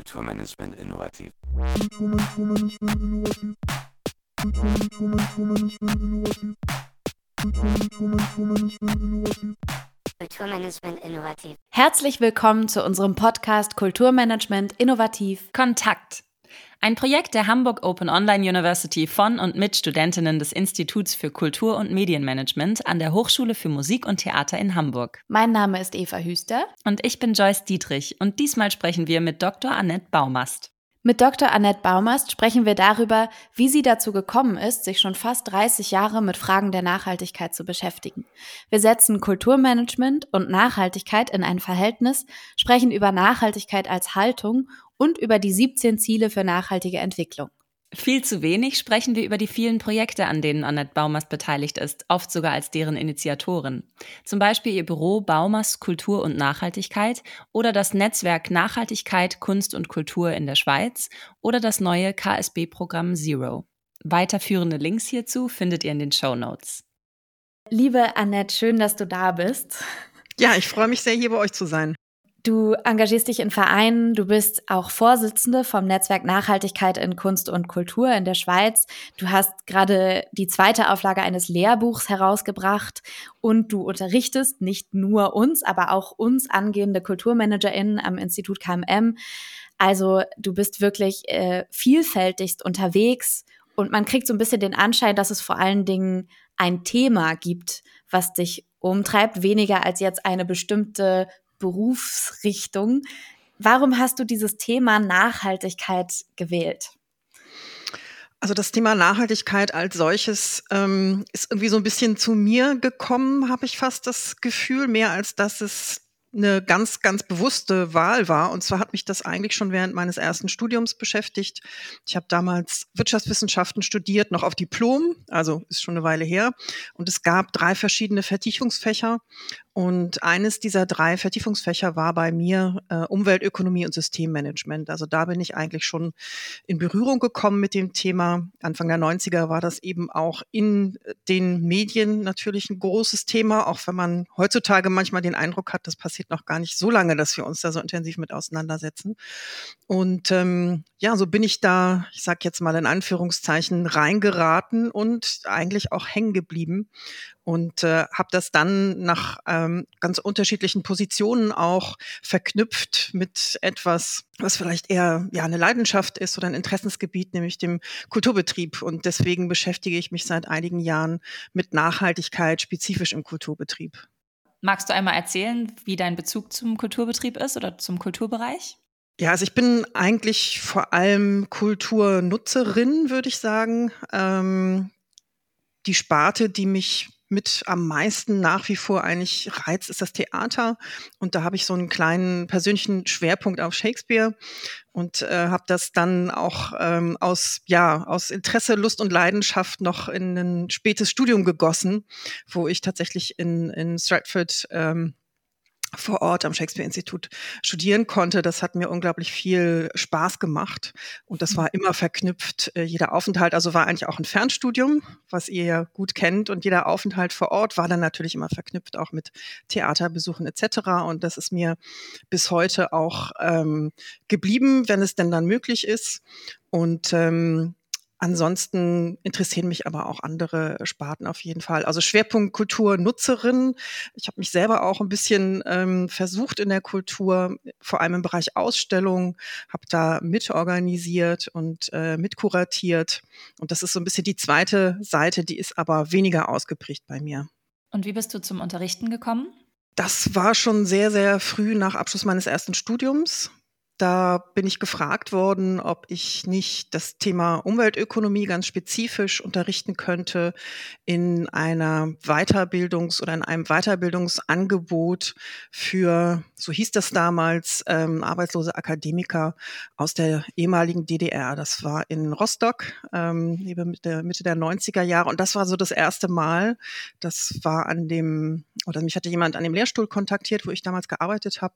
Kulturmanagement innovativ. Kulturmanagement innovativ. Herzlich willkommen zu unserem Podcast Kulturmanagement innovativ. Kontakt. Ein Projekt der Hamburg Open Online University von und mit Studentinnen des Instituts für Kultur- und Medienmanagement an der Hochschule für Musik und Theater in Hamburg. Mein Name ist Eva Hüster. Und ich bin Joyce Dietrich und diesmal sprechen wir mit Dr. Annette Baumast. Mit Dr. Annette Baumast sprechen wir darüber, wie sie dazu gekommen ist, sich schon fast 30 Jahre mit Fragen der Nachhaltigkeit zu beschäftigen. Wir setzen Kulturmanagement und Nachhaltigkeit in ein Verhältnis, sprechen über Nachhaltigkeit als Haltung und über die 17 Ziele für nachhaltige Entwicklung. Viel zu wenig sprechen wir über die vielen Projekte, an denen Annette Baumast beteiligt ist, oft sogar als deren Initiatorin. Zum Beispiel ihr Büro Baumast Kultur und Nachhaltigkeit oder das Netzwerk Nachhaltigkeit, Kunst und Kultur in der Schweiz oder das neue KSB-Programm Zero. Weiterführende Links hierzu findet ihr in den Show Notes. Liebe Annette, schön, dass du da bist. Ja, ich freue mich sehr, hier bei euch zu sein. Du engagierst dich in Vereinen, du bist auch Vorsitzende vom Netzwerk Nachhaltigkeit in Kunst und Kultur in der Schweiz. Du hast gerade die zweite Auflage eines Lehrbuchs herausgebracht und du unterrichtest nicht nur uns, aber auch uns angehende KulturmanagerInnen am Institut KMM. Also du bist wirklich äh, vielfältigst unterwegs und man kriegt so ein bisschen den Anschein, dass es vor allen Dingen ein Thema gibt, was dich umtreibt, weniger als jetzt eine bestimmte Berufsrichtung. Warum hast du dieses Thema Nachhaltigkeit gewählt? Also das Thema Nachhaltigkeit als solches ähm, ist irgendwie so ein bisschen zu mir gekommen, habe ich fast das Gefühl, mehr als dass es eine ganz, ganz bewusste Wahl war. Und zwar hat mich das eigentlich schon während meines ersten Studiums beschäftigt. Ich habe damals Wirtschaftswissenschaften studiert, noch auf Diplom, also ist schon eine Weile her. Und es gab drei verschiedene Vertiefungsfächer. Und eines dieser drei Vertiefungsfächer war bei mir äh, Umweltökonomie und Systemmanagement. Also da bin ich eigentlich schon in Berührung gekommen mit dem Thema. Anfang der 90er war das eben auch in den Medien natürlich ein großes Thema, auch wenn man heutzutage manchmal den Eindruck hat, das passiert noch gar nicht so lange, dass wir uns da so intensiv mit auseinandersetzen. Und ähm, ja, so bin ich da, ich sage jetzt mal in Anführungszeichen, reingeraten und eigentlich auch hängen geblieben und äh, habe das dann nach ähm, ganz unterschiedlichen Positionen auch verknüpft mit etwas, was vielleicht eher ja eine Leidenschaft ist oder ein Interessensgebiet, nämlich dem Kulturbetrieb. Und deswegen beschäftige ich mich seit einigen Jahren mit Nachhaltigkeit spezifisch im Kulturbetrieb. Magst du einmal erzählen, wie dein Bezug zum Kulturbetrieb ist oder zum Kulturbereich? Ja, also ich bin eigentlich vor allem Kulturnutzerin, würde ich sagen. Ähm, die Sparte, die mich mit am meisten nach wie vor eigentlich reizt, ist das Theater. Und da habe ich so einen kleinen persönlichen Schwerpunkt auf Shakespeare und äh, habe das dann auch ähm, aus ja aus Interesse, Lust und Leidenschaft noch in ein spätes Studium gegossen, wo ich tatsächlich in in Stratford ähm, vor Ort am Shakespeare-Institut studieren konnte. Das hat mir unglaublich viel Spaß gemacht. Und das war immer verknüpft, äh, jeder Aufenthalt, also war eigentlich auch ein Fernstudium, was ihr ja gut kennt. Und jeder Aufenthalt vor Ort war dann natürlich immer verknüpft auch mit Theaterbesuchen etc. Und das ist mir bis heute auch ähm, geblieben, wenn es denn dann möglich ist. Und ähm, Ansonsten interessieren mich aber auch andere Sparten auf jeden Fall. Also Schwerpunkt Kulturnutzerin. Ich habe mich selber auch ein bisschen ähm, versucht in der Kultur, vor allem im Bereich Ausstellung, habe da mitorganisiert und äh, mitkuratiert. Und das ist so ein bisschen die zweite Seite, die ist aber weniger ausgeprägt bei mir. Und wie bist du zum Unterrichten gekommen? Das war schon sehr, sehr früh nach Abschluss meines ersten Studiums. Da bin ich gefragt worden, ob ich nicht das Thema Umweltökonomie ganz spezifisch unterrichten könnte in einer Weiterbildungs- oder in einem Weiterbildungsangebot für, so hieß das damals, ähm, arbeitslose Akademiker aus der ehemaligen DDR. Das war in Rostock, ähm, Mitte der, Mitte der 90er Jahre. Und das war so das erste Mal. Das war an dem, oder mich hatte jemand an dem Lehrstuhl kontaktiert, wo ich damals gearbeitet habe.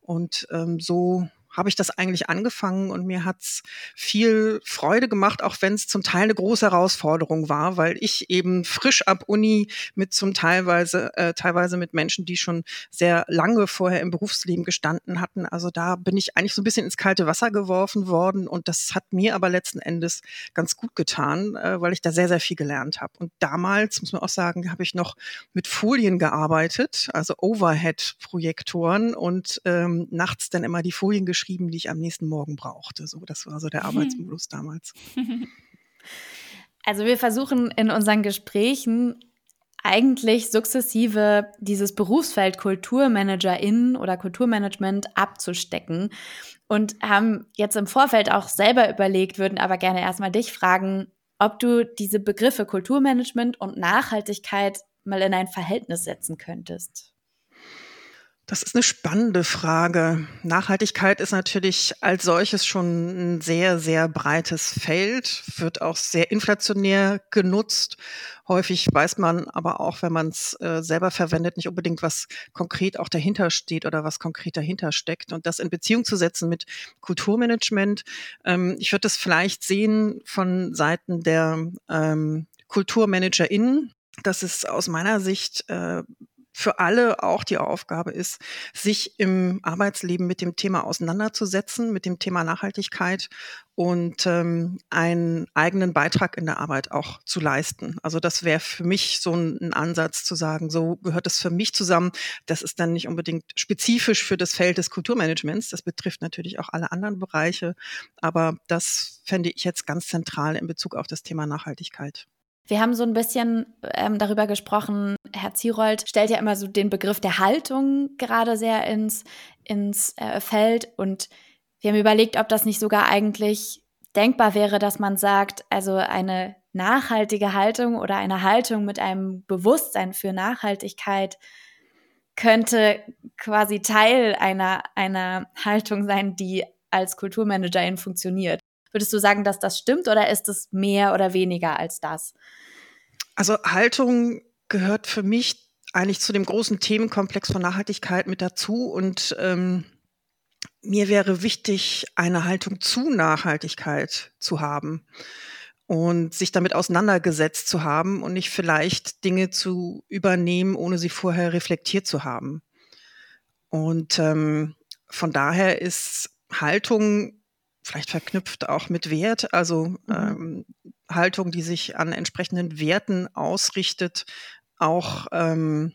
Und ähm, so habe ich das eigentlich angefangen und mir hat's viel Freude gemacht, auch wenn es zum Teil eine große Herausforderung war, weil ich eben frisch ab Uni mit zum teilweise äh, teilweise mit Menschen, die schon sehr lange vorher im Berufsleben gestanden hatten. Also da bin ich eigentlich so ein bisschen ins kalte Wasser geworfen worden und das hat mir aber letzten Endes ganz gut getan, äh, weil ich da sehr sehr viel gelernt habe. Und damals muss man auch sagen, habe ich noch mit Folien gearbeitet, also Overhead-Projektoren und ähm, nachts dann immer die Folien geschrieben geschrieben, die ich am nächsten Morgen brauchte. So, das war so der Arbeitsmodus damals. Also wir versuchen in unseren Gesprächen eigentlich sukzessive dieses Berufsfeld Kulturmanagerin oder Kulturmanagement abzustecken und haben jetzt im Vorfeld auch selber überlegt, würden aber gerne erstmal dich fragen, ob du diese Begriffe Kulturmanagement und Nachhaltigkeit mal in ein Verhältnis setzen könntest. Das ist eine spannende Frage. Nachhaltigkeit ist natürlich als solches schon ein sehr, sehr breites Feld, wird auch sehr inflationär genutzt. Häufig weiß man aber auch, wenn man es äh, selber verwendet, nicht unbedingt, was konkret auch dahinter steht oder was konkret dahinter steckt. Und das in Beziehung zu setzen mit Kulturmanagement, ähm, ich würde das vielleicht sehen von Seiten der ähm, KulturmanagerInnen, dass es aus meiner Sicht äh, für alle auch die Aufgabe ist, sich im Arbeitsleben mit dem Thema auseinanderzusetzen, mit dem Thema Nachhaltigkeit und ähm, einen eigenen Beitrag in der Arbeit auch zu leisten. Also das wäre für mich so ein, ein, Ansatz zu sagen, so gehört es für mich zusammen. Das ist dann nicht unbedingt spezifisch für das Feld des Kulturmanagements. Das betrifft natürlich auch alle anderen Bereiche. Aber das fände ich jetzt ganz zentral in Bezug auf das Thema Nachhaltigkeit. Wir haben so ein bisschen ähm, darüber gesprochen, Herr Zierold stellt ja immer so den Begriff der Haltung gerade sehr ins, ins äh, Feld. Und wir haben überlegt, ob das nicht sogar eigentlich denkbar wäre, dass man sagt, also eine nachhaltige Haltung oder eine Haltung mit einem Bewusstsein für Nachhaltigkeit könnte quasi Teil einer, einer Haltung sein, die als Kulturmanagerin funktioniert. Würdest du sagen, dass das stimmt oder ist es mehr oder weniger als das? Also Haltung gehört für mich eigentlich zu dem großen Themenkomplex von Nachhaltigkeit mit dazu und ähm, mir wäre wichtig, eine Haltung zu Nachhaltigkeit zu haben und sich damit auseinandergesetzt zu haben und nicht vielleicht Dinge zu übernehmen, ohne sie vorher reflektiert zu haben. Und ähm, von daher ist Haltung vielleicht verknüpft auch mit Wert, also mhm. ähm, Haltung, die sich an entsprechenden Werten ausrichtet, auch ähm,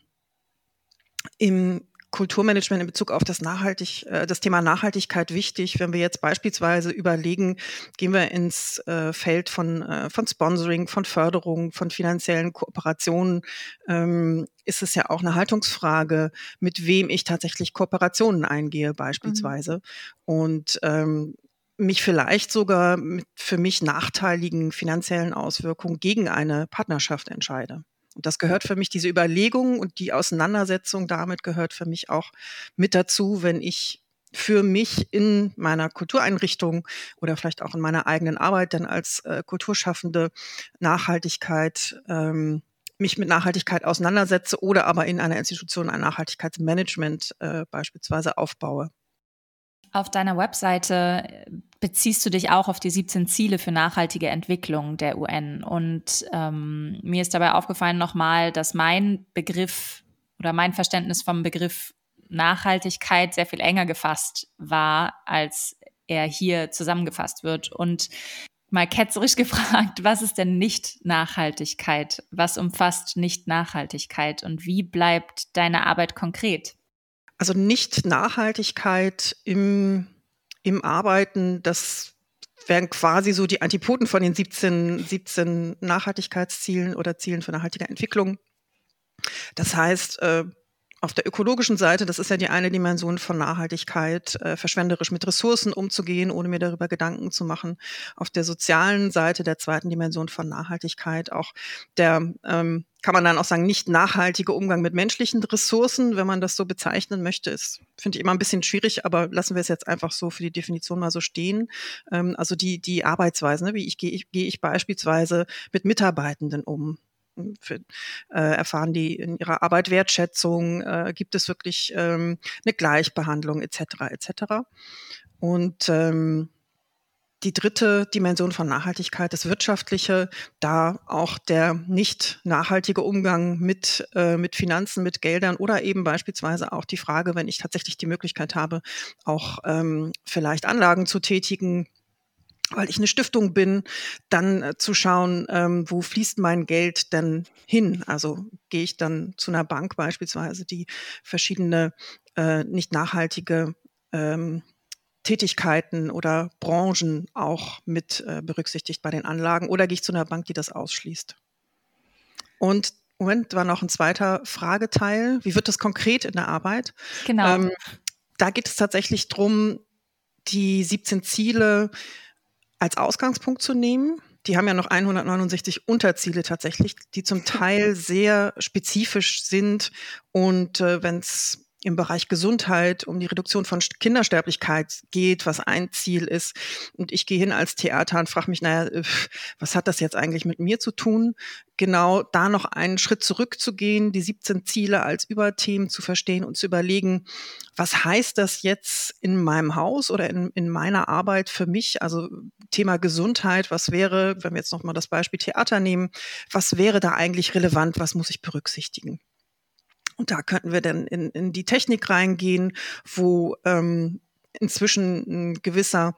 im Kulturmanagement in Bezug auf das Nachhaltig, äh, das Thema Nachhaltigkeit wichtig. Wenn wir jetzt beispielsweise überlegen, gehen wir ins äh, Feld von, äh, von Sponsoring, von Förderung, von finanziellen Kooperationen, ähm, ist es ja auch eine Haltungsfrage, mit wem ich tatsächlich Kooperationen eingehe, beispielsweise. Mhm. Und ähm, mich vielleicht sogar mit für mich nachteiligen finanziellen Auswirkungen gegen eine Partnerschaft entscheide. Und das gehört für mich, diese Überlegung und die Auseinandersetzung damit gehört für mich auch mit dazu, wenn ich für mich in meiner Kultureinrichtung oder vielleicht auch in meiner eigenen Arbeit dann als äh, Kulturschaffende Nachhaltigkeit ähm, mich mit Nachhaltigkeit auseinandersetze oder aber in einer Institution ein Nachhaltigkeitsmanagement äh, beispielsweise aufbaue. Auf deiner Webseite äh, beziehst du dich auch auf die 17 Ziele für nachhaltige Entwicklung der UN. Und ähm, mir ist dabei aufgefallen nochmal, dass mein Begriff oder mein Verständnis vom Begriff Nachhaltigkeit sehr viel enger gefasst war, als er hier zusammengefasst wird. Und mal ketzerisch gefragt, was ist denn nicht Nachhaltigkeit? Was umfasst nicht Nachhaltigkeit? Und wie bleibt deine Arbeit konkret? Also nicht Nachhaltigkeit im, im Arbeiten, das wären quasi so die Antipoden von den 17, 17 Nachhaltigkeitszielen oder Zielen für nachhaltige Entwicklung. Das heißt, äh, auf der ökologischen Seite, das ist ja die eine Dimension von Nachhaltigkeit, äh, verschwenderisch mit Ressourcen umzugehen, ohne mir darüber Gedanken zu machen. Auf der sozialen Seite, der zweiten Dimension von Nachhaltigkeit, auch der, ähm, kann man dann auch sagen, nicht nachhaltige Umgang mit menschlichen Ressourcen, wenn man das so bezeichnen möchte, ist, finde ich immer ein bisschen schwierig, aber lassen wir es jetzt einfach so für die Definition mal so stehen. Ähm, also die, die Arbeitsweise, ne? wie ich gehe ich, gehe ich beispielsweise mit Mitarbeitenden um für, äh, erfahren die in ihrer Arbeit Wertschätzung, äh, gibt es wirklich ähm, eine Gleichbehandlung etc. etc. Und ähm, die dritte Dimension von Nachhaltigkeit, das Wirtschaftliche, da auch der nicht nachhaltige Umgang mit, äh, mit Finanzen, mit Geldern oder eben beispielsweise auch die Frage, wenn ich tatsächlich die Möglichkeit habe, auch ähm, vielleicht Anlagen zu tätigen, weil ich eine Stiftung bin, dann äh, zu schauen, ähm, wo fließt mein Geld denn hin? Also gehe ich dann zu einer Bank beispielsweise, die verschiedene äh, nicht nachhaltige ähm, Tätigkeiten oder Branchen auch mit äh, berücksichtigt bei den Anlagen oder gehe ich zu einer Bank, die das ausschließt? Und Moment, war noch ein zweiter Frageteil. Wie wird das konkret in der Arbeit? Genau. Ähm, da geht es tatsächlich darum, die 17 Ziele als Ausgangspunkt zu nehmen. Die haben ja noch 169 Unterziele tatsächlich, die zum Teil sehr spezifisch sind. Und äh, wenn es im Bereich Gesundheit um die Reduktion von Kindersterblichkeit geht, was ein Ziel ist. Und ich gehe hin als Theater und frage mich, naja, äh, was hat das jetzt eigentlich mit mir zu tun? Genau da noch einen Schritt zurückzugehen, die 17 Ziele als Überthemen zu verstehen und zu überlegen, was heißt das jetzt in meinem Haus oder in, in meiner Arbeit für mich? Also Thema Gesundheit, was wäre, wenn wir jetzt nochmal das Beispiel Theater nehmen, was wäre da eigentlich relevant? Was muss ich berücksichtigen? Und da könnten wir dann in, in die Technik reingehen, wo ähm, inzwischen ein gewisser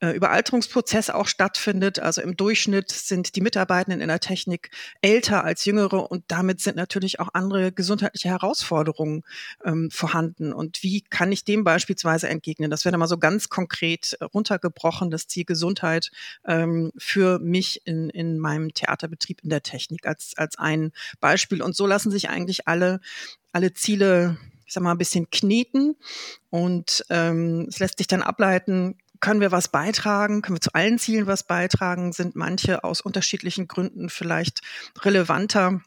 äh, Überalterungsprozess auch stattfindet. Also im Durchschnitt sind die Mitarbeitenden in der Technik älter als jüngere und damit sind natürlich auch andere gesundheitliche Herausforderungen ähm, vorhanden. Und wie kann ich dem beispielsweise entgegnen? Das wäre mal so ganz konkret runtergebrochen, das Ziel Gesundheit ähm, für mich in, in meinem Theaterbetrieb in der Technik als, als ein Beispiel. Und so lassen sich eigentlich alle, alle Ziele ich sag mal, ein bisschen kneten und ähm, es lässt sich dann ableiten, können wir was beitragen? Können wir zu allen Zielen was beitragen? Sind manche aus unterschiedlichen Gründen vielleicht relevanter?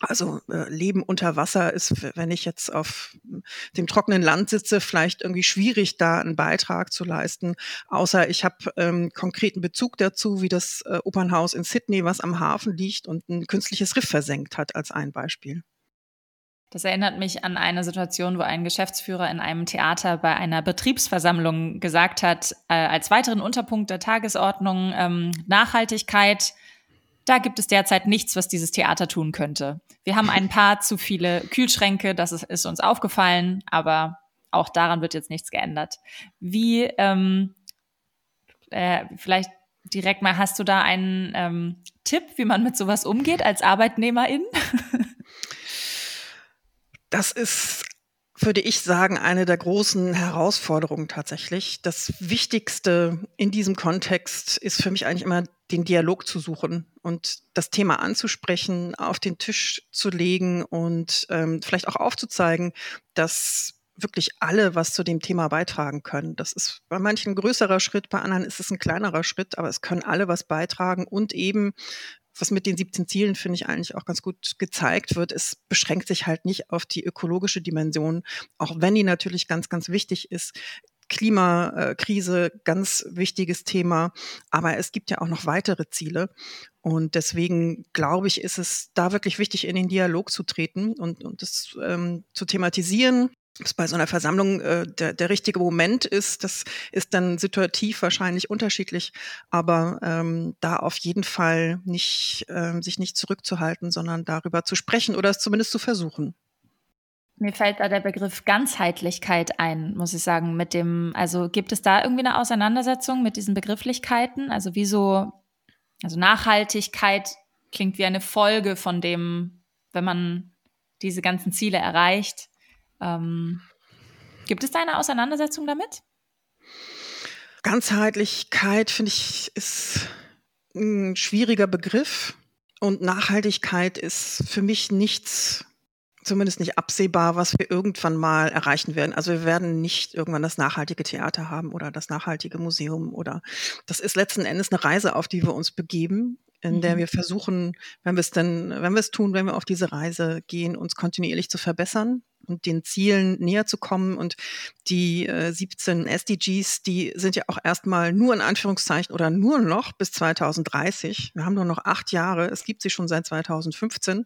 Also äh, Leben unter Wasser ist, wenn ich jetzt auf dem trockenen Land sitze, vielleicht irgendwie schwierig, da einen Beitrag zu leisten. Außer ich habe ähm, konkreten Bezug dazu, wie das äh, Opernhaus in Sydney, was am Hafen liegt und ein künstliches Riff versenkt hat, als ein Beispiel. Das erinnert mich an eine Situation, wo ein Geschäftsführer in einem Theater bei einer Betriebsversammlung gesagt hat, äh, als weiteren Unterpunkt der Tagesordnung ähm, Nachhaltigkeit, da gibt es derzeit nichts, was dieses Theater tun könnte. Wir haben ein paar zu viele Kühlschränke, das ist, ist uns aufgefallen, aber auch daran wird jetzt nichts geändert. Wie, ähm, äh, vielleicht direkt mal, hast du da einen ähm, Tipp, wie man mit sowas umgeht als Arbeitnehmerin? Das ist, würde ich sagen, eine der großen Herausforderungen tatsächlich. Das Wichtigste in diesem Kontext ist für mich eigentlich immer, den Dialog zu suchen und das Thema anzusprechen, auf den Tisch zu legen und ähm, vielleicht auch aufzuzeigen, dass wirklich alle was zu dem Thema beitragen können. Das ist bei manchen ein größerer Schritt, bei anderen ist es ein kleinerer Schritt, aber es können alle was beitragen und eben was mit den 17 Zielen, finde ich, eigentlich auch ganz gut gezeigt wird, es beschränkt sich halt nicht auf die ökologische Dimension, auch wenn die natürlich ganz, ganz wichtig ist. Klimakrise, ganz wichtiges Thema. Aber es gibt ja auch noch weitere Ziele. Und deswegen glaube ich, ist es da wirklich wichtig, in den Dialog zu treten und, und das ähm, zu thematisieren was bei so einer Versammlung äh, der, der richtige Moment ist, das ist dann situativ wahrscheinlich unterschiedlich, aber ähm, da auf jeden Fall nicht ähm, sich nicht zurückzuhalten, sondern darüber zu sprechen oder es zumindest zu versuchen. Mir fällt da der Begriff Ganzheitlichkeit ein, muss ich sagen, mit dem, also gibt es da irgendwie eine Auseinandersetzung mit diesen Begrifflichkeiten? Also wieso, also Nachhaltigkeit klingt wie eine Folge von dem, wenn man diese ganzen Ziele erreicht, ähm, gibt es da eine Auseinandersetzung damit? Ganzheitlichkeit, finde ich, ist ein schwieriger Begriff. Und Nachhaltigkeit ist für mich nichts, zumindest nicht absehbar, was wir irgendwann mal erreichen werden. Also wir werden nicht irgendwann das nachhaltige Theater haben oder das nachhaltige Museum oder das ist letzten Endes eine Reise, auf die wir uns begeben in der mhm. wir versuchen, wenn wir es denn, wenn wir es tun, wenn wir auf diese Reise gehen, uns kontinuierlich zu verbessern den Zielen näher zu kommen. Und die äh, 17 SDGs, die sind ja auch erstmal nur in Anführungszeichen oder nur noch bis 2030. Wir haben nur noch acht Jahre. Es gibt sie schon seit 2015.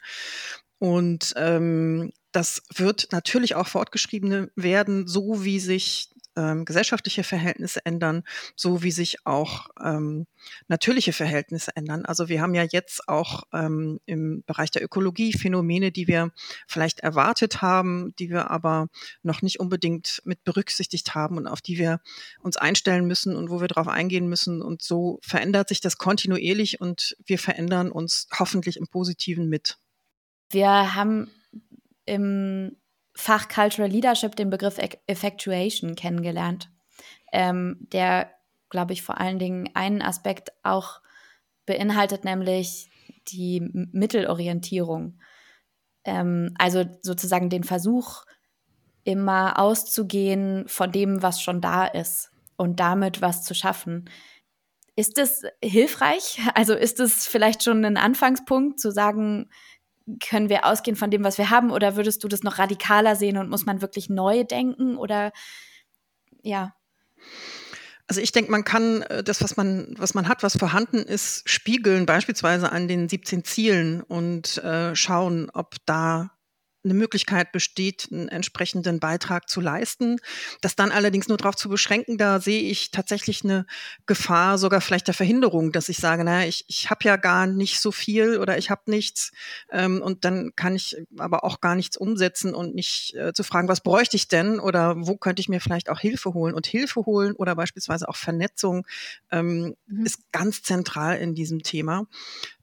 Und ähm, das wird natürlich auch fortgeschrieben werden, so wie sich ähm, gesellschaftliche Verhältnisse ändern, so wie sich auch ähm, natürliche Verhältnisse ändern. Also wir haben ja jetzt auch ähm, im Bereich der Ökologie Phänomene, die wir vielleicht erwartet haben, die wir aber noch nicht unbedingt mit berücksichtigt haben und auf die wir uns einstellen müssen und wo wir darauf eingehen müssen. Und so verändert sich das kontinuierlich und wir verändern uns hoffentlich im Positiven mit. Wir haben im Fach Cultural Leadership den Begriff Effectuation kennengelernt, ähm, der, glaube ich, vor allen Dingen einen Aspekt auch beinhaltet, nämlich die Mittelorientierung. Ähm, also sozusagen den Versuch, immer auszugehen von dem, was schon da ist und damit was zu schaffen. Ist es hilfreich? Also ist es vielleicht schon ein Anfangspunkt zu sagen, können wir ausgehen von dem, was wir haben, oder würdest du das noch radikaler sehen und muss man wirklich neu denken? Oder ja. Also ich denke, man kann äh, das, was man, was man hat, was vorhanden ist, spiegeln, beispielsweise an den 17 Zielen und äh, schauen, ob da eine Möglichkeit besteht, einen entsprechenden Beitrag zu leisten. Das dann allerdings nur darauf zu beschränken, da sehe ich tatsächlich eine Gefahr, sogar vielleicht der Verhinderung, dass ich sage, naja, ich, ich habe ja gar nicht so viel oder ich habe nichts ähm, und dann kann ich aber auch gar nichts umsetzen und nicht äh, zu fragen, was bräuchte ich denn oder wo könnte ich mir vielleicht auch Hilfe holen und Hilfe holen oder beispielsweise auch Vernetzung ähm, mhm. ist ganz zentral in diesem Thema.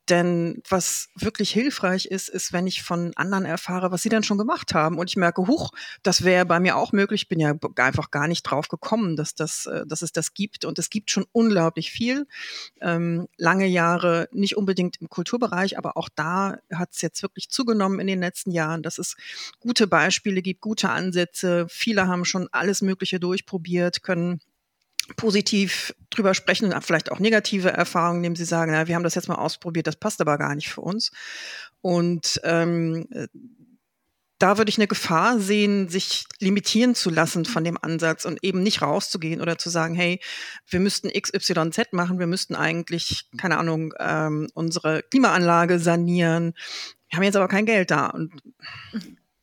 Denn was wirklich hilfreich ist, ist, wenn ich von anderen erfahre, was sie dann schon gemacht haben und ich merke, huch, das wäre bei mir auch möglich. Ich bin ja einfach gar nicht drauf gekommen, dass, das, äh, dass es das gibt. Und es gibt schon unglaublich viel. Ähm, lange Jahre, nicht unbedingt im Kulturbereich, aber auch da hat es jetzt wirklich zugenommen in den letzten Jahren, dass es gute Beispiele gibt, gute Ansätze. Viele haben schon alles Mögliche durchprobiert, können positiv drüber sprechen und vielleicht auch negative Erfahrungen, indem sie sagen, na, wir haben das jetzt mal ausprobiert, das passt aber gar nicht für uns. Und ähm, da würde ich eine Gefahr sehen, sich limitieren zu lassen von dem Ansatz und eben nicht rauszugehen oder zu sagen, hey, wir müssten XYZ machen, wir müssten eigentlich, keine Ahnung, ähm, unsere Klimaanlage sanieren. Wir haben jetzt aber kein Geld da. Und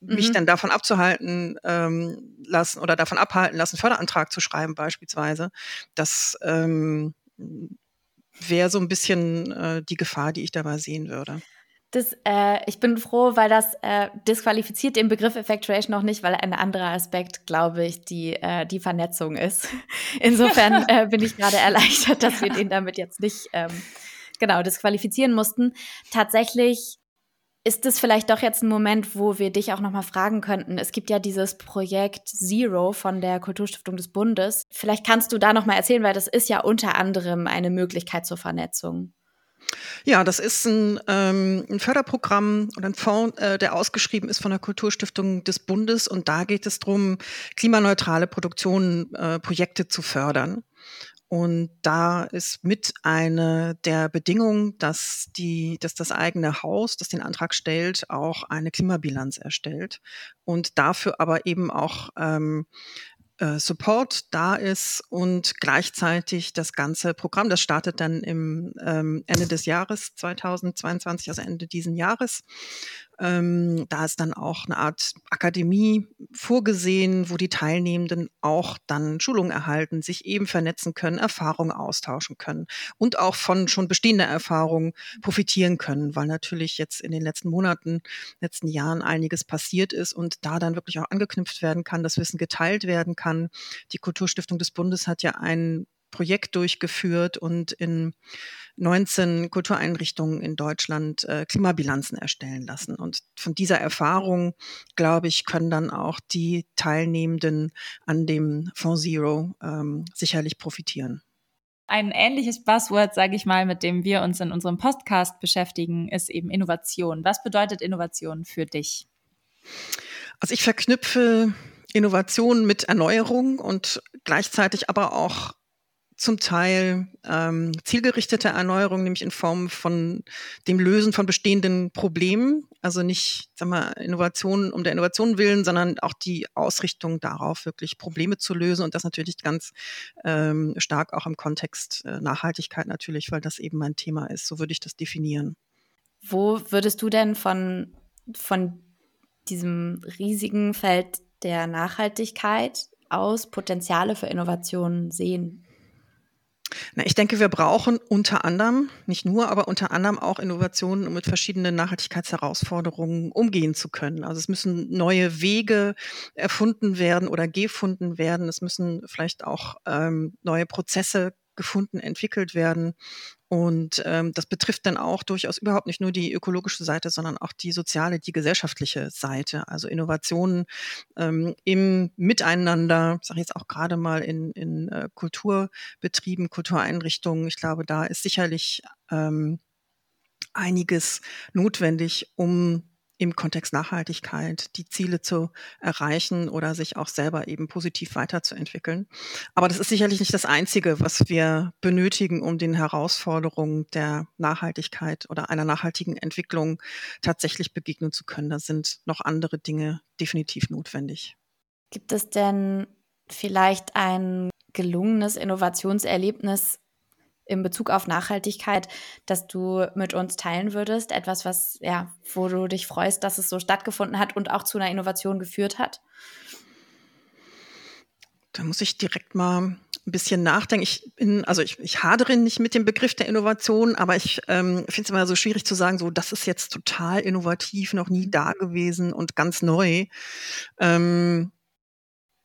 mich mhm. dann davon abzuhalten ähm, lassen oder davon abhalten lassen, Förderantrag zu schreiben beispielsweise. Das ähm, wäre so ein bisschen äh, die Gefahr, die ich dabei sehen würde. Das, äh, ich bin froh, weil das äh, disqualifiziert den Begriff Effectuation noch nicht, weil ein anderer Aspekt, glaube ich, die, äh, die Vernetzung ist. Insofern äh, bin ich gerade erleichtert, dass wir den damit jetzt nicht ähm, genau disqualifizieren mussten. Tatsächlich ist es vielleicht doch jetzt ein Moment, wo wir dich auch noch mal fragen könnten? Es gibt ja dieses Projekt Zero von der Kulturstiftung des Bundes. Vielleicht kannst du da noch mal erzählen, weil das ist ja unter anderem eine Möglichkeit zur Vernetzung. Ja, das ist ein, ähm, ein Förderprogramm oder ein Fonds, äh, der ausgeschrieben ist von der Kulturstiftung des Bundes. Und da geht es darum, klimaneutrale Produktionen, äh, Projekte zu fördern. Und da ist mit eine der Bedingungen, dass die, dass das eigene Haus, das den Antrag stellt, auch eine Klimabilanz erstellt und dafür aber eben auch ähm, äh, Support da ist und gleichzeitig das ganze Programm, das startet dann im ähm, Ende des Jahres 2022, also Ende diesen Jahres, ähm, da ist dann auch eine Art Akademie vorgesehen, wo die Teilnehmenden auch dann Schulungen erhalten, sich eben vernetzen können, Erfahrungen austauschen können und auch von schon bestehender Erfahrungen profitieren können, weil natürlich jetzt in den letzten Monaten, letzten Jahren einiges passiert ist und da dann wirklich auch angeknüpft werden kann, das Wissen geteilt werden kann. Die Kulturstiftung des Bundes hat ja ein Projekt durchgeführt und in 19 Kultureinrichtungen in Deutschland äh, Klimabilanzen erstellen lassen. Und von dieser Erfahrung, glaube ich, können dann auch die Teilnehmenden an dem Fonds Zero ähm, sicherlich profitieren. Ein ähnliches Buzzword, sage ich mal, mit dem wir uns in unserem Podcast beschäftigen, ist eben Innovation. Was bedeutet Innovation für dich? Also ich verknüpfe Innovation mit Erneuerung und gleichzeitig aber auch zum Teil ähm, zielgerichtete Erneuerung, nämlich in Form von dem Lösen von bestehenden Problemen. Also nicht, sag mal, Innovationen um der Innovation willen, sondern auch die Ausrichtung darauf, wirklich Probleme zu lösen. Und das natürlich ganz ähm, stark auch im Kontext äh, Nachhaltigkeit natürlich, weil das eben mein Thema ist. So würde ich das definieren. Wo würdest du denn von, von diesem riesigen Feld der Nachhaltigkeit durchaus Potenziale für Innovationen sehen? Na, ich denke, wir brauchen unter anderem, nicht nur, aber unter anderem auch Innovationen, um mit verschiedenen Nachhaltigkeitsherausforderungen umgehen zu können. Also es müssen neue Wege erfunden werden oder gefunden werden. Es müssen vielleicht auch ähm, neue Prozesse gefunden, entwickelt werden. Und ähm, das betrifft dann auch durchaus überhaupt nicht nur die ökologische Seite, sondern auch die soziale, die gesellschaftliche Seite. Also Innovationen ähm, im Miteinander, sage ich jetzt auch gerade mal in, in äh, Kulturbetrieben, Kultureinrichtungen. Ich glaube, da ist sicherlich ähm, einiges notwendig, um im Kontext Nachhaltigkeit die Ziele zu erreichen oder sich auch selber eben positiv weiterzuentwickeln. Aber das ist sicherlich nicht das Einzige, was wir benötigen, um den Herausforderungen der Nachhaltigkeit oder einer nachhaltigen Entwicklung tatsächlich begegnen zu können. Da sind noch andere Dinge definitiv notwendig. Gibt es denn vielleicht ein gelungenes Innovationserlebnis in Bezug auf Nachhaltigkeit, dass du mit uns teilen würdest? Etwas, was, ja, wo du dich freust, dass es so stattgefunden hat und auch zu einer Innovation geführt hat? Da muss ich direkt mal ein bisschen nachdenken. Ich bin, also ich, ich hadere nicht mit dem Begriff der Innovation, aber ich ähm, finde es immer so schwierig zu sagen, so das ist jetzt total innovativ, noch nie da gewesen und ganz neu. Ähm,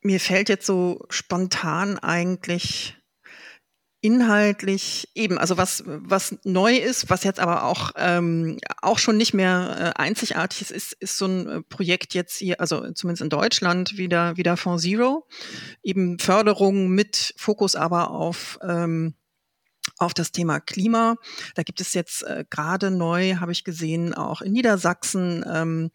mir fällt jetzt so spontan eigentlich inhaltlich eben, also was, was neu ist, was jetzt aber auch, ähm, auch schon nicht mehr äh, einzigartig ist, ist, ist so ein äh, Projekt jetzt hier, also zumindest in Deutschland, wieder, wieder Fonds Zero, eben Förderung mit Fokus aber auf ähm, auf das Thema Klima. Da gibt es jetzt äh, gerade neu, habe ich gesehen, auch in Niedersachsen ähm,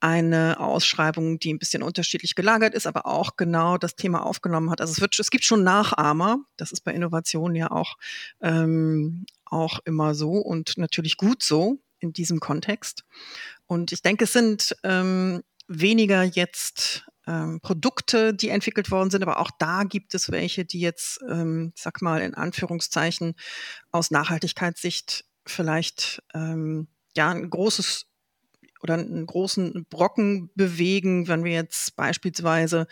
eine Ausschreibung, die ein bisschen unterschiedlich gelagert ist, aber auch genau das Thema aufgenommen hat. Also es wird, es gibt schon Nachahmer. Das ist bei Innovationen ja auch ähm, auch immer so und natürlich gut so in diesem Kontext. Und ich denke, es sind ähm, weniger jetzt ähm, Produkte, die entwickelt worden sind, aber auch da gibt es welche, die jetzt, ähm, sag mal in Anführungszeichen, aus Nachhaltigkeitssicht vielleicht ähm, ja ein großes oder einen großen Brocken bewegen, wenn wir jetzt beispielsweise,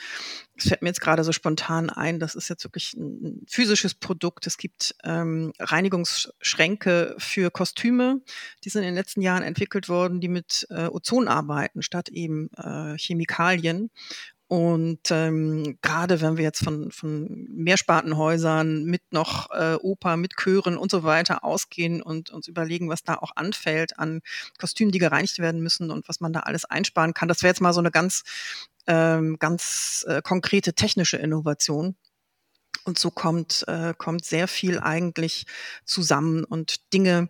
es fällt mir jetzt gerade so spontan ein, das ist jetzt wirklich ein physisches Produkt. Es gibt ähm, Reinigungsschränke für Kostüme, die sind in den letzten Jahren entwickelt worden, die mit äh, Ozon arbeiten, statt eben äh, Chemikalien. Und ähm, gerade wenn wir jetzt von, von Mehrspartenhäusern mit noch äh, Oper, mit Chören und so weiter ausgehen und uns überlegen, was da auch anfällt an Kostümen, die gereinigt werden müssen und was man da alles einsparen kann, das wäre jetzt mal so eine ganz, ähm, ganz äh, konkrete technische Innovation. Und so kommt, äh, kommt sehr viel eigentlich zusammen und Dinge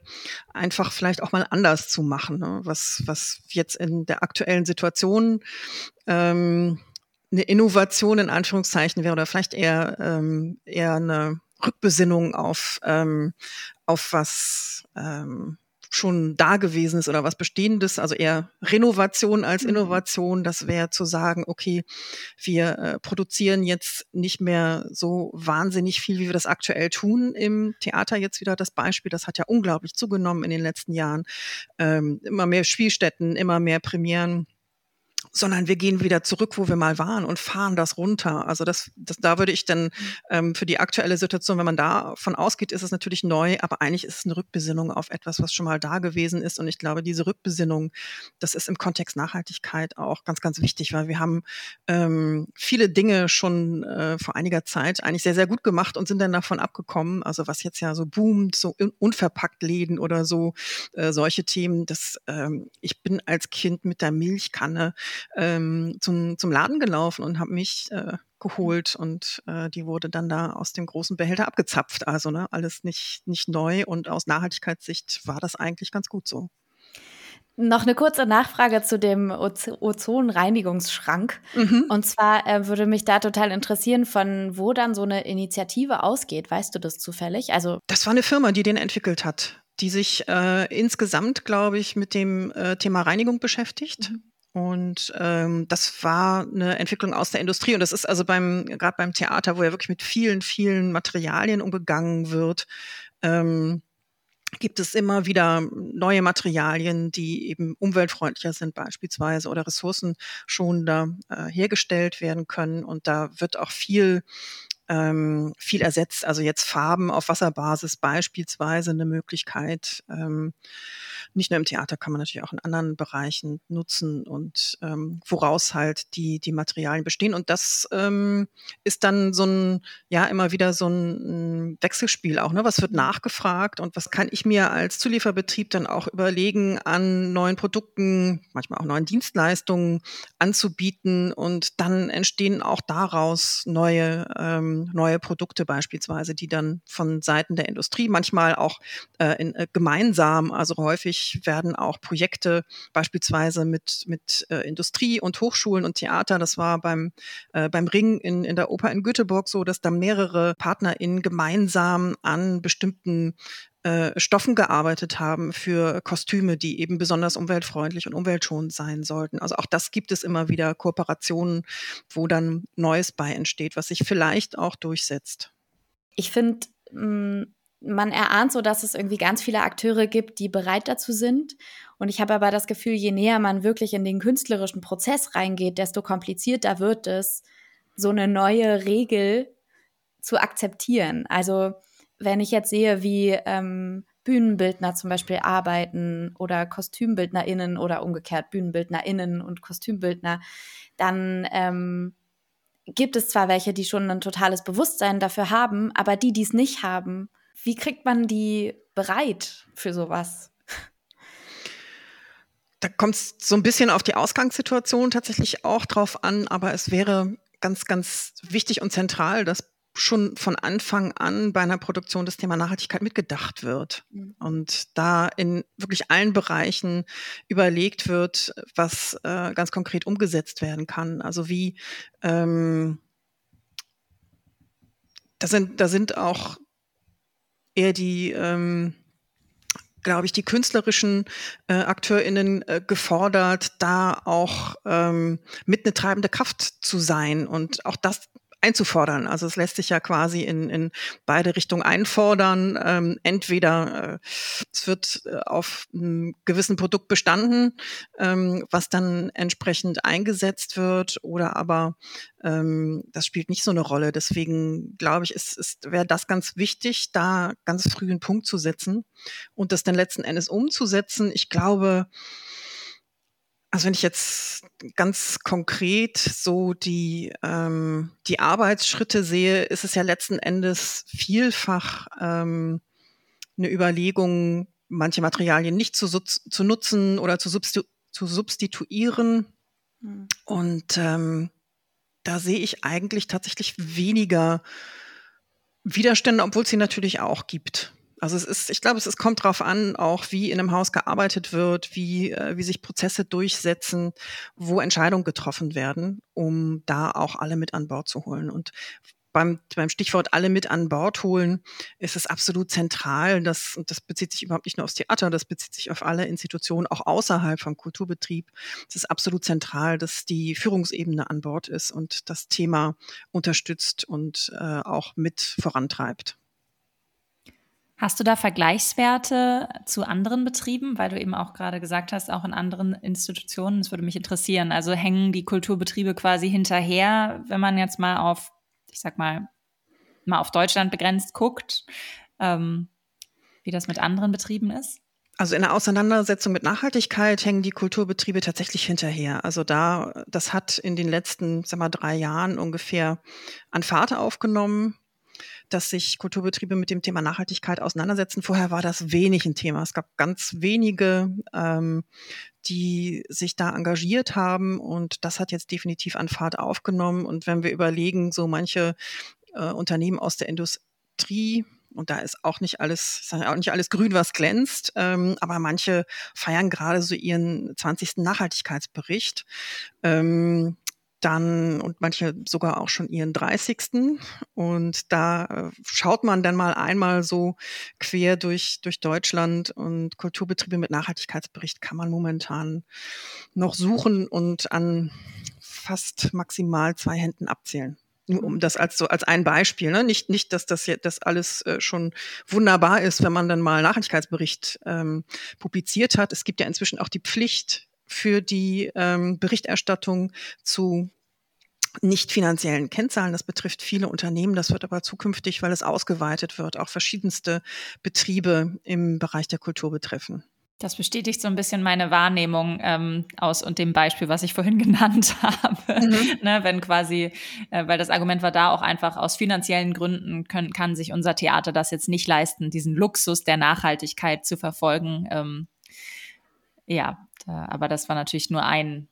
einfach vielleicht auch mal anders zu machen, ne? was, was jetzt in der aktuellen Situation ähm, eine Innovation in Anführungszeichen wäre oder vielleicht eher, ähm, eher eine Rückbesinnung auf, ähm, auf was ähm, schon da gewesen ist oder was Bestehendes, also eher Renovation als mhm. Innovation. Das wäre zu sagen, okay, wir äh, produzieren jetzt nicht mehr so wahnsinnig viel, wie wir das aktuell tun im Theater. Jetzt wieder das Beispiel, das hat ja unglaublich zugenommen in den letzten Jahren. Ähm, immer mehr Spielstätten, immer mehr Premieren sondern wir gehen wieder zurück, wo wir mal waren und fahren das runter. Also das, das da würde ich dann ähm, für die aktuelle Situation, wenn man davon ausgeht, ist es natürlich neu, aber eigentlich ist es eine Rückbesinnung auf etwas, was schon mal da gewesen ist. Und ich glaube, diese Rückbesinnung, das ist im Kontext Nachhaltigkeit auch ganz, ganz wichtig, weil wir haben ähm, viele Dinge schon äh, vor einiger Zeit eigentlich sehr, sehr gut gemacht und sind dann davon abgekommen. Also was jetzt ja so boomt, so unverpackt Läden oder so, äh, solche Themen, das ähm, ich bin als Kind mit der Milchkanne ähm, zum, zum Laden gelaufen und habe mich äh, geholt und äh, die wurde dann da aus dem großen Behälter abgezapft. Also ne, alles nicht, nicht neu und aus Nachhaltigkeitssicht war das eigentlich ganz gut so. Noch eine kurze Nachfrage zu dem Ozonreinigungsschrank. Mhm. Und zwar äh, würde mich da total interessieren, von wo dann so eine Initiative ausgeht. Weißt du das zufällig? Also das war eine Firma, die den entwickelt hat, die sich äh, insgesamt, glaube ich, mit dem äh, Thema Reinigung beschäftigt. Mhm. Und ähm, das war eine Entwicklung aus der Industrie. Und das ist also beim, gerade beim Theater, wo ja wirklich mit vielen, vielen Materialien umgegangen wird, ähm, gibt es immer wieder neue Materialien, die eben umweltfreundlicher sind beispielsweise oder ressourcenschonender äh, hergestellt werden können. Und da wird auch viel ähm, viel ersetzt. Also jetzt Farben auf Wasserbasis beispielsweise eine Möglichkeit. Ähm, nicht nur im Theater kann man natürlich auch in anderen Bereichen nutzen und ähm, woraus halt die, die Materialien bestehen. Und das ähm, ist dann so ein, ja, immer wieder so ein, Wechselspiel auch. Ne? Was wird nachgefragt und was kann ich mir als Zulieferbetrieb dann auch überlegen, an neuen Produkten, manchmal auch neuen Dienstleistungen anzubieten. Und dann entstehen auch daraus neue ähm, neue Produkte beispielsweise, die dann von Seiten der Industrie manchmal auch äh, in, äh, gemeinsam, also häufig werden auch Projekte beispielsweise mit, mit äh, Industrie und Hochschulen und Theater, das war beim, äh, beim Ring in, in der Oper in Göteborg so, dass da mehrere PartnerInnen gemeinsam an bestimmten äh, Stoffen gearbeitet haben für Kostüme, die eben besonders umweltfreundlich und umweltschonend sein sollten. Also auch das gibt es immer wieder Kooperationen, wo dann Neues bei entsteht, was sich vielleicht auch durchsetzt. Ich finde, mm, man erahnt so, dass es irgendwie ganz viele Akteure gibt, die bereit dazu sind. Und ich habe aber das Gefühl, je näher man wirklich in den künstlerischen Prozess reingeht, desto komplizierter wird es, so eine neue Regel zu akzeptieren. Also wenn ich jetzt sehe, wie ähm, Bühnenbildner zum Beispiel arbeiten oder KostümbildnerInnen oder umgekehrt BühnenbildnerInnen und Kostümbildner, dann ähm, gibt es zwar welche, die schon ein totales Bewusstsein dafür haben, aber die, die es nicht haben, wie kriegt man die bereit für sowas? Da kommt es so ein bisschen auf die Ausgangssituation tatsächlich auch drauf an, aber es wäre ganz, ganz wichtig und zentral, dass schon von Anfang an bei einer Produktion das Thema Nachhaltigkeit mitgedacht wird mhm. und da in wirklich allen Bereichen überlegt wird, was äh, ganz konkret umgesetzt werden kann. Also wie ähm, da sind da sind auch eher die ähm, glaube ich, die künstlerischen äh, AkteurInnen äh, gefordert, da auch ähm, mit eine treibende Kraft zu sein. Und auch das einzufordern. Also es lässt sich ja quasi in, in beide Richtungen einfordern. Ähm, entweder äh, es wird äh, auf einem gewissen Produkt bestanden, ähm, was dann entsprechend eingesetzt wird, oder aber ähm, das spielt nicht so eine Rolle. Deswegen glaube ich, ist, ist, wäre das ganz wichtig, da ganz früh einen Punkt zu setzen und das dann letzten Endes umzusetzen. Ich glaube, also wenn ich jetzt ganz konkret so die, ähm, die Arbeitsschritte sehe, ist es ja letzten Endes vielfach ähm, eine Überlegung, manche Materialien nicht zu, zu nutzen oder zu, substitu zu substituieren. Mhm. Und ähm, da sehe ich eigentlich tatsächlich weniger Widerstände, obwohl es sie natürlich auch gibt. Also es ist, ich glaube, es, es kommt darauf an, auch wie in einem Haus gearbeitet wird, wie, äh, wie sich Prozesse durchsetzen, wo Entscheidungen getroffen werden, um da auch alle mit an Bord zu holen. Und beim, beim Stichwort alle mit an Bord holen ist es absolut zentral, dass, und das bezieht sich überhaupt nicht nur aufs Theater, das bezieht sich auf alle Institutionen, auch außerhalb vom Kulturbetrieb. Es ist absolut zentral, dass die Führungsebene an Bord ist und das Thema unterstützt und äh, auch mit vorantreibt. Hast du da Vergleichswerte zu anderen Betrieben, weil du eben auch gerade gesagt hast, auch in anderen Institutionen? Das würde mich interessieren. Also hängen die Kulturbetriebe quasi hinterher, wenn man jetzt mal auf, ich sag mal, mal auf Deutschland begrenzt guckt, ähm, wie das mit anderen Betrieben ist? Also in der Auseinandersetzung mit Nachhaltigkeit hängen die Kulturbetriebe tatsächlich hinterher. Also da, das hat in den letzten, sag mal, drei Jahren ungefähr an Fahrt aufgenommen dass sich Kulturbetriebe mit dem Thema Nachhaltigkeit auseinandersetzen. Vorher war das wenig ein Thema. Es gab ganz wenige, ähm, die sich da engagiert haben und das hat jetzt definitiv an Fahrt aufgenommen. Und wenn wir überlegen, so manche äh, Unternehmen aus der Industrie, und da ist auch nicht alles, auch nicht alles grün, was glänzt, ähm, aber manche feiern gerade so ihren 20. Nachhaltigkeitsbericht. Ähm, dann und manche sogar auch schon ihren 30. Und da äh, schaut man dann mal einmal so quer durch, durch Deutschland und Kulturbetriebe mit Nachhaltigkeitsbericht kann man momentan noch suchen und an fast maximal zwei Händen abzählen. Um das als so als ein Beispiel, ne? Nicht, nicht, dass das jetzt das alles äh, schon wunderbar ist, wenn man dann mal Nachhaltigkeitsbericht ähm, publiziert hat. Es gibt ja inzwischen auch die Pflicht für die ähm, Berichterstattung zu nicht finanziellen Kennzahlen. Das betrifft viele Unternehmen. Das wird aber zukünftig, weil es ausgeweitet wird, auch verschiedenste Betriebe im Bereich der Kultur betreffen. Das bestätigt so ein bisschen meine Wahrnehmung ähm, aus und dem Beispiel, was ich vorhin genannt habe. Mhm. ne, wenn quasi, äh, weil das Argument war da auch einfach aus finanziellen Gründen können, kann sich unser Theater das jetzt nicht leisten, diesen Luxus der Nachhaltigkeit zu verfolgen. Ähm, ja, da, aber das war natürlich nur ein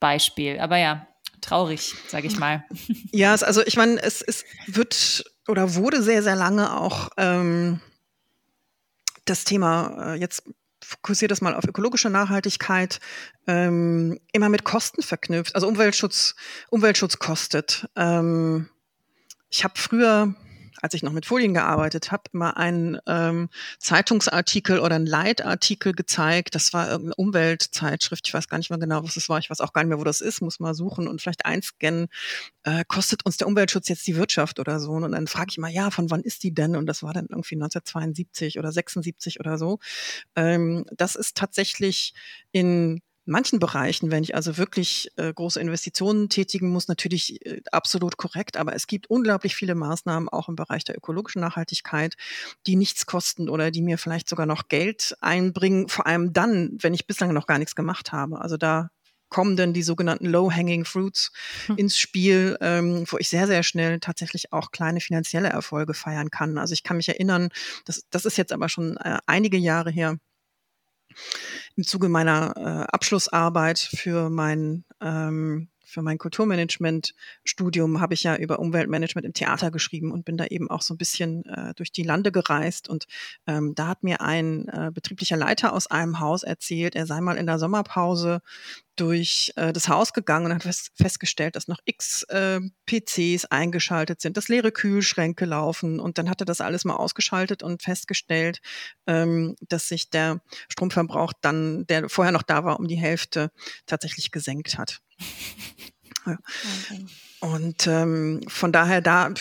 Beispiel. Aber ja, traurig, sage ich mal. Ja, also ich meine, es, es wird oder wurde sehr, sehr lange auch ähm, das Thema äh, jetzt fokussiert das mal auf ökologische Nachhaltigkeit, ähm, immer mit Kosten verknüpft. Also Umweltschutz, Umweltschutz kostet. Ähm, ich habe früher als ich noch mit Folien gearbeitet habe, immer einen ähm, Zeitungsartikel oder einen Leitartikel gezeigt. Das war irgendeine Umweltzeitschrift. Ich weiß gar nicht mehr genau, was es war. Ich weiß auch gar nicht mehr, wo das ist. Muss mal suchen und vielleicht einscannen. Äh, kostet uns der Umweltschutz jetzt die Wirtschaft oder so? Und dann frage ich mal, ja, von wann ist die denn? Und das war dann irgendwie 1972 oder 76 oder so. Ähm, das ist tatsächlich in manchen Bereichen, wenn ich also wirklich äh, große Investitionen tätigen muss, natürlich äh, absolut korrekt. Aber es gibt unglaublich viele Maßnahmen auch im Bereich der ökologischen Nachhaltigkeit, die nichts kosten oder die mir vielleicht sogar noch Geld einbringen. Vor allem dann, wenn ich bislang noch gar nichts gemacht habe. Also da kommen dann die sogenannten Low-Hanging Fruits hm. ins Spiel, ähm, wo ich sehr, sehr schnell tatsächlich auch kleine finanzielle Erfolge feiern kann. Also ich kann mich erinnern, das, das ist jetzt aber schon äh, einige Jahre her, im Zuge meiner äh, Abschlussarbeit für mein ähm, für mein Kulturmanagement-Studium habe ich ja über Umweltmanagement im Theater geschrieben und bin da eben auch so ein bisschen äh, durch die Lande gereist. Und ähm, da hat mir ein äh, betrieblicher Leiter aus einem Haus erzählt, er sei mal in der Sommerpause durch äh, das Haus gegangen und hat fest, festgestellt, dass noch x äh, PCs eingeschaltet sind, dass leere Kühlschränke laufen. Und dann hat er das alles mal ausgeschaltet und festgestellt, ähm, dass sich der Stromverbrauch dann, der vorher noch da war, um die Hälfte tatsächlich gesenkt hat. Ja. Und ähm, von daher da,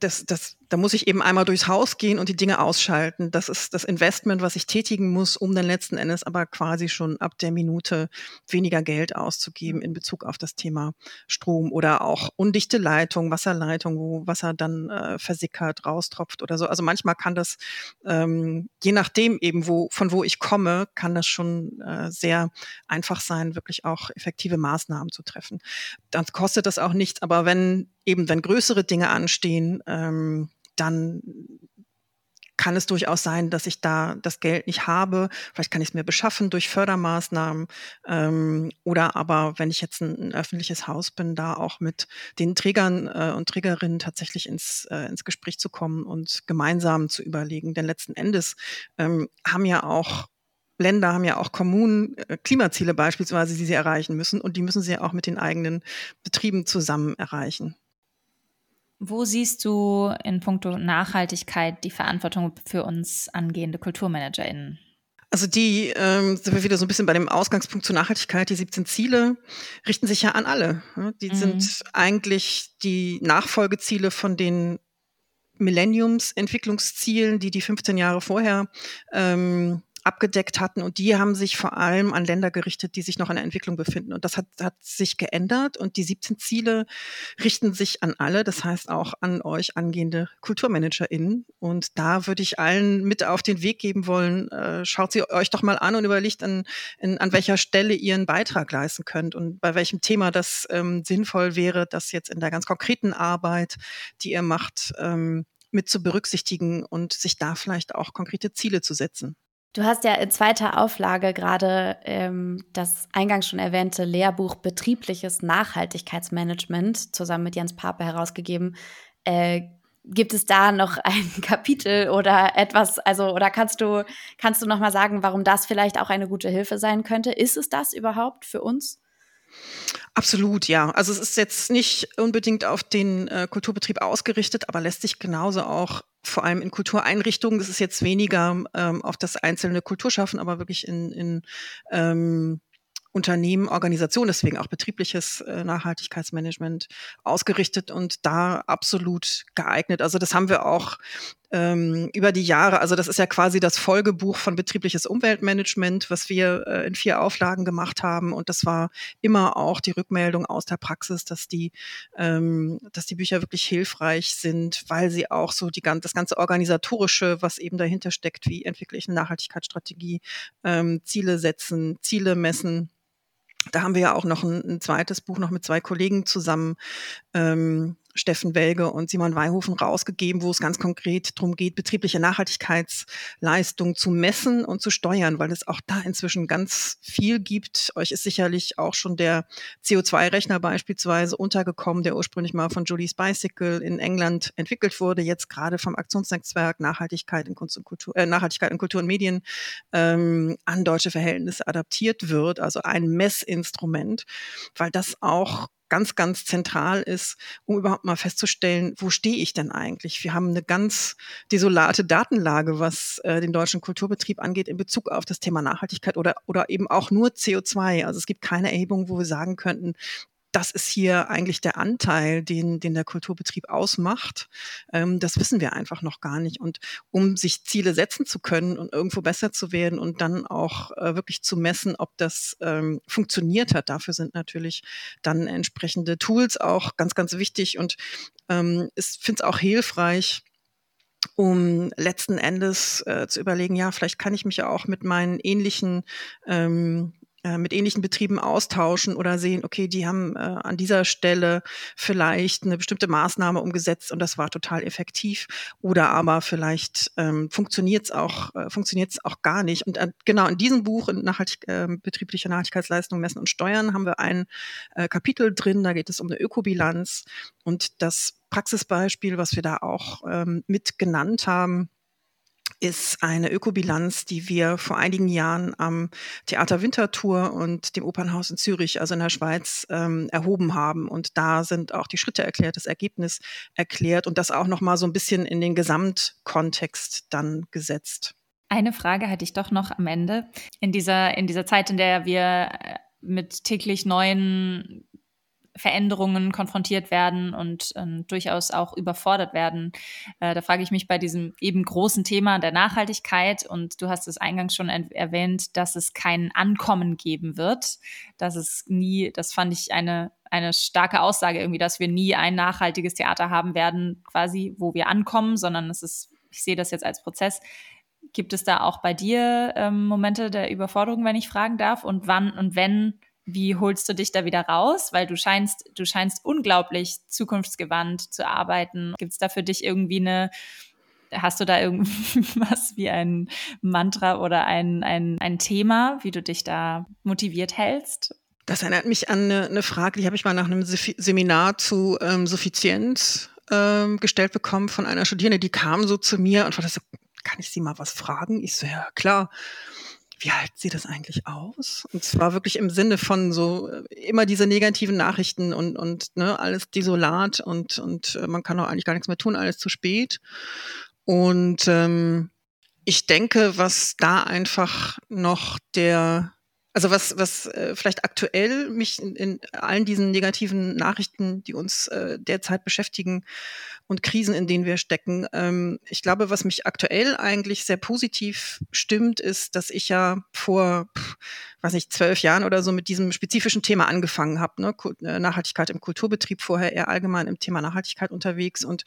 das, das, da muss ich eben einmal durchs Haus gehen und die Dinge ausschalten. Das ist das Investment, was ich tätigen muss, um dann letzten Endes aber quasi schon ab der Minute weniger Geld auszugeben in Bezug auf das Thema Strom oder auch undichte Leitung, Wasserleitung, wo Wasser dann äh, versickert, raustropft oder so. Also manchmal kann das, ähm, je nachdem eben, wo, von wo ich komme, kann das schon äh, sehr einfach sein, wirklich auch effektive Maßnahmen zu treffen. Dann kostet das auch nichts, aber wenn eben, wenn größere Dinge anstehen, ähm, dann kann es durchaus sein, dass ich da das Geld nicht habe. Vielleicht kann ich es mir beschaffen durch Fördermaßnahmen. Ähm, oder aber, wenn ich jetzt ein, ein, öffentliches Haus bin, da auch mit den Trägern äh, und Trägerinnen tatsächlich ins, äh, ins Gespräch zu kommen und gemeinsam zu überlegen. Denn letzten Endes ähm, haben ja auch Länder haben ja auch Kommunen äh, Klimaziele beispielsweise, die sie erreichen müssen. Und die müssen sie ja auch mit den eigenen Betrieben zusammen erreichen. Wo siehst du in puncto Nachhaltigkeit die Verantwortung für uns angehende KulturmanagerInnen? Also die ähm, sind wir wieder so ein bisschen bei dem Ausgangspunkt zur Nachhaltigkeit. Die 17 Ziele richten sich ja an alle. Die mhm. sind eigentlich die Nachfolgeziele von den Millenniums-Entwicklungszielen, die die 15 Jahre vorher ähm, abgedeckt hatten. Und die haben sich vor allem an Länder gerichtet, die sich noch in der Entwicklung befinden. Und das hat, hat sich geändert. Und die 17 Ziele richten sich an alle, das heißt auch an euch angehende KulturmanagerInnen. Und da würde ich allen mit auf den Weg geben wollen, äh, schaut sie euch doch mal an und überlegt, an, in, an welcher Stelle ihr einen Beitrag leisten könnt und bei welchem Thema das ähm, sinnvoll wäre, das jetzt in der ganz konkreten Arbeit, die ihr macht, ähm, mit zu berücksichtigen und sich da vielleicht auch konkrete Ziele zu setzen. Du hast ja in zweiter Auflage gerade ähm, das eingangs schon erwähnte Lehrbuch Betriebliches Nachhaltigkeitsmanagement zusammen mit Jens Pape herausgegeben. Äh, gibt es da noch ein Kapitel oder etwas, also oder kannst du kannst du noch sagen, warum das vielleicht auch eine gute Hilfe sein könnte? Ist es das überhaupt für uns? Absolut, ja. Also es ist jetzt nicht unbedingt auf den äh, Kulturbetrieb ausgerichtet, aber lässt sich genauso auch vor allem in Kultureinrichtungen, das ist jetzt weniger ähm, auf das einzelne Kulturschaffen, aber wirklich in, in ähm, Unternehmen, Organisationen, deswegen auch betriebliches äh, Nachhaltigkeitsmanagement ausgerichtet und da absolut geeignet. Also das haben wir auch ähm, über die Jahre, also das ist ja quasi das Folgebuch von betriebliches Umweltmanagement, was wir äh, in vier Auflagen gemacht haben. Und das war immer auch die Rückmeldung aus der Praxis, dass die, ähm, dass die Bücher wirklich hilfreich sind, weil sie auch so die, das ganze organisatorische, was eben dahinter steckt, wie entwickle ich eine Nachhaltigkeitsstrategie, ähm, Ziele setzen, Ziele messen, da haben wir ja auch noch ein, ein, zweites Buch noch mit zwei Kollegen zusammen ähm, Steffen Welge und Simon Weihofen rausgegeben, wo es ganz konkret darum geht, betriebliche Nachhaltigkeitsleistung zu messen und zu steuern, weil es auch da inzwischen ganz viel gibt. Euch ist sicherlich auch schon der CO2-Rechner beispielsweise untergekommen, der ursprünglich mal von Julie's Bicycle in England entwickelt wurde, jetzt gerade vom Aktionsnetzwerk Nachhaltigkeit in Kunst und Kultur, äh, Nachhaltigkeit in Kultur und Medien ähm, an deutsche Verhältnisse adaptiert wird, also ein Messinstrument, weil das auch ganz, ganz zentral ist, um überhaupt mal festzustellen, wo stehe ich denn eigentlich? Wir haben eine ganz desolate Datenlage, was äh, den deutschen Kulturbetrieb angeht in Bezug auf das Thema Nachhaltigkeit oder, oder eben auch nur CO2. Also es gibt keine Erhebung, wo wir sagen könnten, das ist hier eigentlich der Anteil, den, den der Kulturbetrieb ausmacht. Ähm, das wissen wir einfach noch gar nicht. Und um sich Ziele setzen zu können und irgendwo besser zu werden und dann auch äh, wirklich zu messen, ob das ähm, funktioniert hat, dafür sind natürlich dann entsprechende Tools auch ganz, ganz wichtig. Und ähm, ich finde es auch hilfreich, um letzten Endes äh, zu überlegen, ja, vielleicht kann ich mich ja auch mit meinen ähnlichen ähm, äh, mit ähnlichen Betrieben austauschen oder sehen, okay, die haben äh, an dieser Stelle vielleicht eine bestimmte Maßnahme umgesetzt und das war total effektiv oder aber vielleicht ähm, funktioniert es auch äh, funktioniert es auch gar nicht. Und äh, genau in diesem Buch in Nachhaltig, äh, betriebliche Nachhaltigkeitsleistung messen und steuern haben wir ein äh, Kapitel drin, da geht es um eine Ökobilanz und das Praxisbeispiel, was wir da auch ähm, mit genannt haben, ist eine Ökobilanz, die wir vor einigen Jahren am Theater Winterthur und dem Opernhaus in Zürich, also in der Schweiz, ähm, erhoben haben. Und da sind auch die Schritte erklärt, das Ergebnis erklärt und das auch nochmal so ein bisschen in den Gesamtkontext dann gesetzt. Eine Frage hatte ich doch noch am Ende. In dieser, in dieser Zeit, in der wir äh, mit täglich neuen Veränderungen konfrontiert werden und äh, durchaus auch überfordert werden. Äh, da frage ich mich bei diesem eben großen Thema der Nachhaltigkeit und du hast es eingangs schon erwähnt, dass es kein Ankommen geben wird, dass es nie, das fand ich eine eine starke Aussage irgendwie, dass wir nie ein nachhaltiges Theater haben werden, quasi, wo wir ankommen, sondern es ist, ich sehe das jetzt als Prozess. Gibt es da auch bei dir ähm, Momente der Überforderung, wenn ich fragen darf? Und wann und wenn wie holst du dich da wieder raus? Weil du scheinst, du scheinst unglaublich zukunftsgewandt zu arbeiten. Gibt es da für dich irgendwie eine, hast du da irgendwas wie ein Mantra oder ein, ein, ein Thema, wie du dich da motiviert hältst? Das erinnert mich an eine, eine Frage, die habe ich mal nach einem Seminar zu ähm, Suffizienz ähm, gestellt bekommen von einer Studierende, die kam so zu mir und war so, kann ich sie mal was fragen? Ich so, ja, klar wie halten Sie das eigentlich aus? Und zwar wirklich im Sinne von so äh, immer diese negativen Nachrichten und, und ne, alles desolat und, und äh, man kann auch eigentlich gar nichts mehr tun, alles zu spät. Und ähm, ich denke, was da einfach noch der also was, was äh, vielleicht aktuell mich in, in allen diesen negativen Nachrichten, die uns äh, derzeit beschäftigen und Krisen, in denen wir stecken, ähm, ich glaube, was mich aktuell eigentlich sehr positiv stimmt, ist, dass ich ja vor, weiß nicht, zwölf Jahren oder so mit diesem spezifischen Thema angefangen habe. Ne? Äh, Nachhaltigkeit im Kulturbetrieb, vorher eher allgemein im Thema Nachhaltigkeit unterwegs und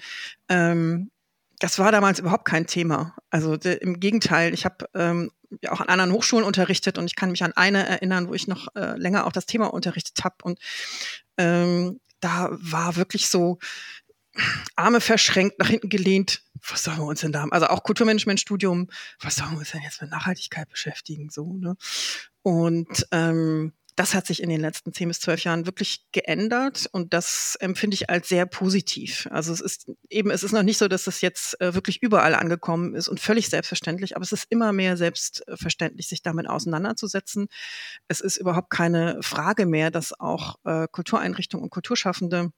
ähm, das war damals überhaupt kein Thema. Also de, im Gegenteil, ich habe ähm, auch an anderen Hochschulen unterrichtet und ich kann mich an eine erinnern, wo ich noch äh, länger auch das Thema unterrichtet habe. Und ähm, da war wirklich so Arme verschränkt, nach hinten gelehnt. Was sollen wir uns denn da? Also auch Kulturmanagementstudium, was sollen wir uns denn jetzt mit Nachhaltigkeit beschäftigen? So, ne? Und ähm, das hat sich in den letzten zehn bis zwölf Jahren wirklich geändert und das empfinde ich als sehr positiv. Also es ist eben, es ist noch nicht so, dass es jetzt äh, wirklich überall angekommen ist und völlig selbstverständlich, aber es ist immer mehr selbstverständlich, sich damit auseinanderzusetzen. Es ist überhaupt keine Frage mehr, dass auch äh, Kultureinrichtungen und Kulturschaffende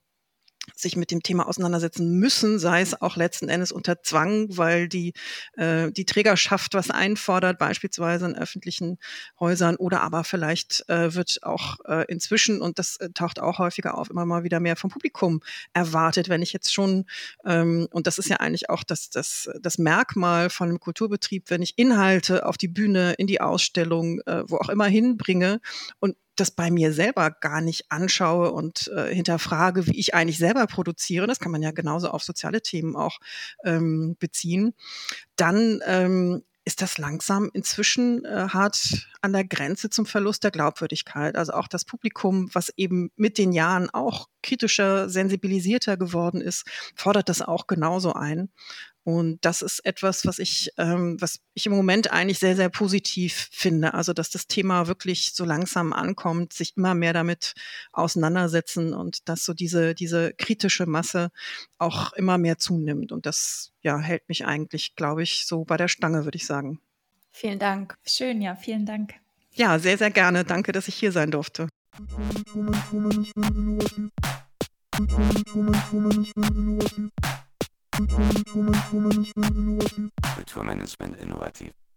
sich mit dem Thema auseinandersetzen müssen, sei es auch letzten Endes unter Zwang, weil die, äh, die Trägerschaft was einfordert, beispielsweise in öffentlichen Häusern, oder aber vielleicht äh, wird auch äh, inzwischen, und das äh, taucht auch häufiger auf, immer mal wieder mehr vom Publikum erwartet. Wenn ich jetzt schon, ähm, und das ist ja eigentlich auch das, das, das Merkmal von einem Kulturbetrieb, wenn ich Inhalte auf die Bühne, in die Ausstellung, äh, wo auch immer hinbringe und das bei mir selber gar nicht anschaue und äh, hinterfrage, wie ich eigentlich selber produziere, das kann man ja genauso auf soziale Themen auch ähm, beziehen, dann ähm, ist das langsam inzwischen äh, hart an der Grenze zum Verlust der Glaubwürdigkeit. Also auch das Publikum, was eben mit den Jahren auch kritischer, sensibilisierter geworden ist, fordert das auch genauso ein. Und das ist etwas, was ich, ähm, was ich im Moment eigentlich sehr, sehr positiv finde. Also, dass das Thema wirklich so langsam ankommt, sich immer mehr damit auseinandersetzen und dass so diese, diese kritische Masse auch immer mehr zunimmt. Und das, ja, hält mich eigentlich, glaube ich, so bei der Stange, würde ich sagen. Vielen Dank. Schön, ja, vielen Dank. Ja, sehr, sehr gerne. Danke, dass ich hier sein durfte. Kulturmanagement innovativ.